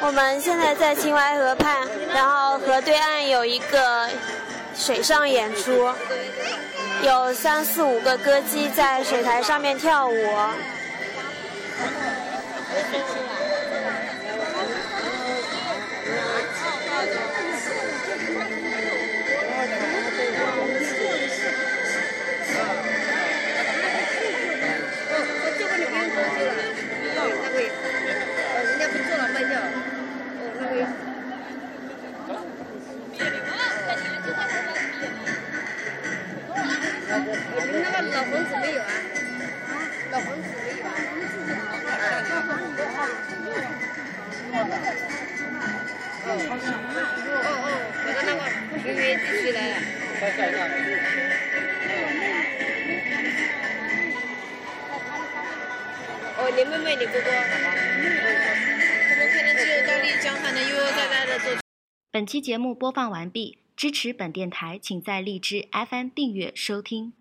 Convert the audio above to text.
我们现在在秦淮河畔，然后河对岸有一个水上演出，有三四五个歌姬在水台上面跳舞。我们那个老房子没有啊啊老房子没有啊哦哦我的那个平原地区来了哦你妹妹你哥哥我们可能只有到丽江才能悠悠哉哉的做本期节目播放完毕支持本电台，请在荔枝 FM 订阅收听。